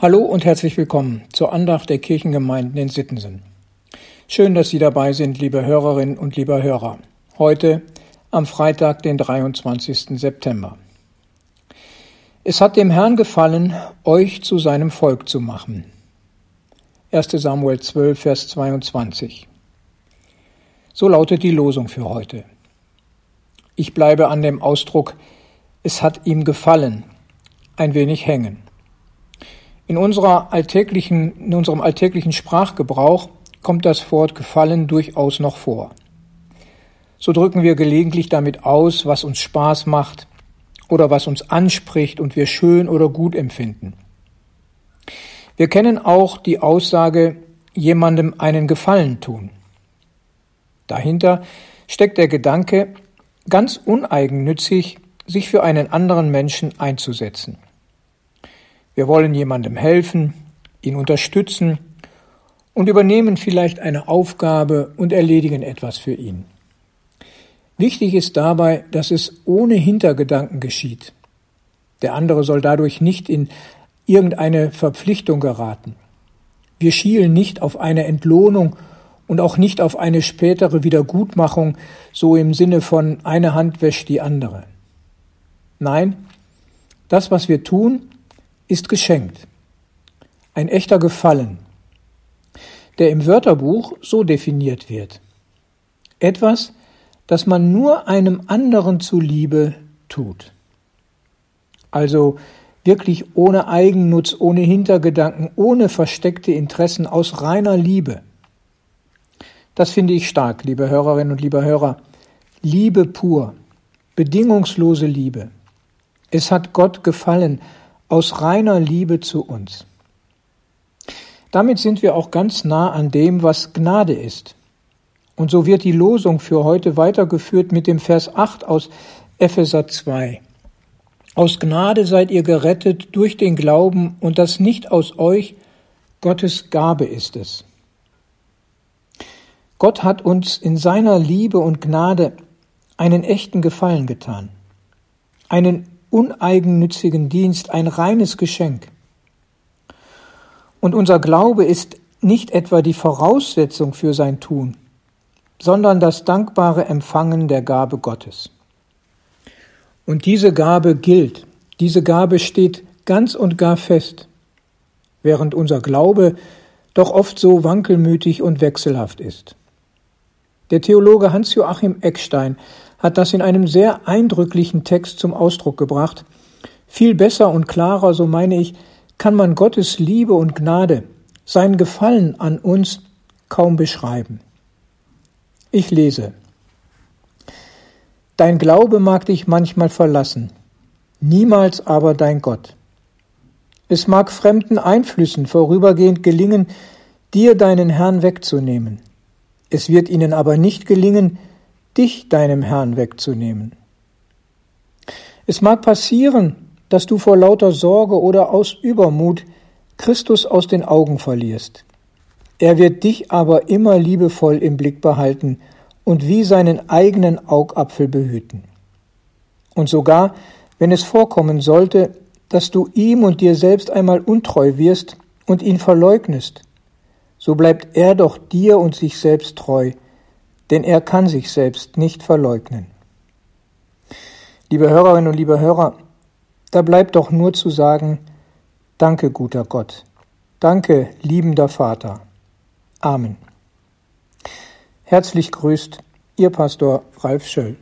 Hallo und herzlich willkommen zur Andacht der Kirchengemeinden in Sittensen. Schön, dass Sie dabei sind, liebe Hörerinnen und lieber Hörer. Heute am Freitag, den 23. September. Es hat dem Herrn gefallen, euch zu seinem Volk zu machen. 1. Samuel 12, Vers 22. So lautet die Losung für heute. Ich bleibe an dem Ausdruck, es hat ihm gefallen, ein wenig hängen. In, unserer alltäglichen, in unserem alltäglichen Sprachgebrauch kommt das Wort gefallen durchaus noch vor. So drücken wir gelegentlich damit aus, was uns Spaß macht oder was uns anspricht und wir schön oder gut empfinden. Wir kennen auch die Aussage, jemandem einen Gefallen tun. Dahinter steckt der Gedanke, ganz uneigennützig sich für einen anderen Menschen einzusetzen. Wir wollen jemandem helfen, ihn unterstützen und übernehmen vielleicht eine Aufgabe und erledigen etwas für ihn. Wichtig ist dabei, dass es ohne Hintergedanken geschieht. Der andere soll dadurch nicht in irgendeine Verpflichtung geraten. Wir schielen nicht auf eine Entlohnung und auch nicht auf eine spätere Wiedergutmachung, so im Sinne von eine Hand wäscht die andere. Nein, das, was wir tun, ist geschenkt. Ein echter Gefallen, der im Wörterbuch so definiert wird. Etwas, das man nur einem anderen zuliebe tut. Also wirklich ohne Eigennutz, ohne Hintergedanken, ohne versteckte Interessen, aus reiner Liebe. Das finde ich stark, liebe Hörerinnen und liebe Hörer. Liebe pur, bedingungslose Liebe. Es hat Gott gefallen, aus reiner Liebe zu uns. Damit sind wir auch ganz nah an dem, was Gnade ist. Und so wird die Losung für heute weitergeführt mit dem Vers 8 aus Epheser 2. Aus Gnade seid ihr gerettet durch den Glauben und das nicht aus euch, Gottes Gabe ist es. Gott hat uns in seiner Liebe und Gnade einen echten Gefallen getan, einen uneigennützigen Dienst ein reines Geschenk. Und unser Glaube ist nicht etwa die Voraussetzung für sein Tun, sondern das dankbare Empfangen der Gabe Gottes. Und diese Gabe gilt, diese Gabe steht ganz und gar fest, während unser Glaube doch oft so wankelmütig und wechselhaft ist. Der Theologe Hans-Joachim Eckstein hat das in einem sehr eindrücklichen Text zum Ausdruck gebracht. Viel besser und klarer, so meine ich, kann man Gottes Liebe und Gnade, sein Gefallen an uns kaum beschreiben. Ich lese. Dein Glaube mag dich manchmal verlassen, niemals aber dein Gott. Es mag fremden Einflüssen vorübergehend gelingen, dir deinen Herrn wegzunehmen. Es wird ihnen aber nicht gelingen, dich deinem Herrn wegzunehmen. Es mag passieren, dass du vor lauter Sorge oder aus Übermut Christus aus den Augen verlierst. Er wird dich aber immer liebevoll im Blick behalten und wie seinen eigenen Augapfel behüten. Und sogar, wenn es vorkommen sollte, dass du ihm und dir selbst einmal untreu wirst und ihn verleugnest, so bleibt er doch dir und sich selbst treu, denn er kann sich selbst nicht verleugnen. Liebe Hörerinnen und liebe Hörer, da bleibt doch nur zu sagen, danke guter Gott, danke liebender Vater. Amen. Herzlich grüßt Ihr Pastor Ralf Schöll.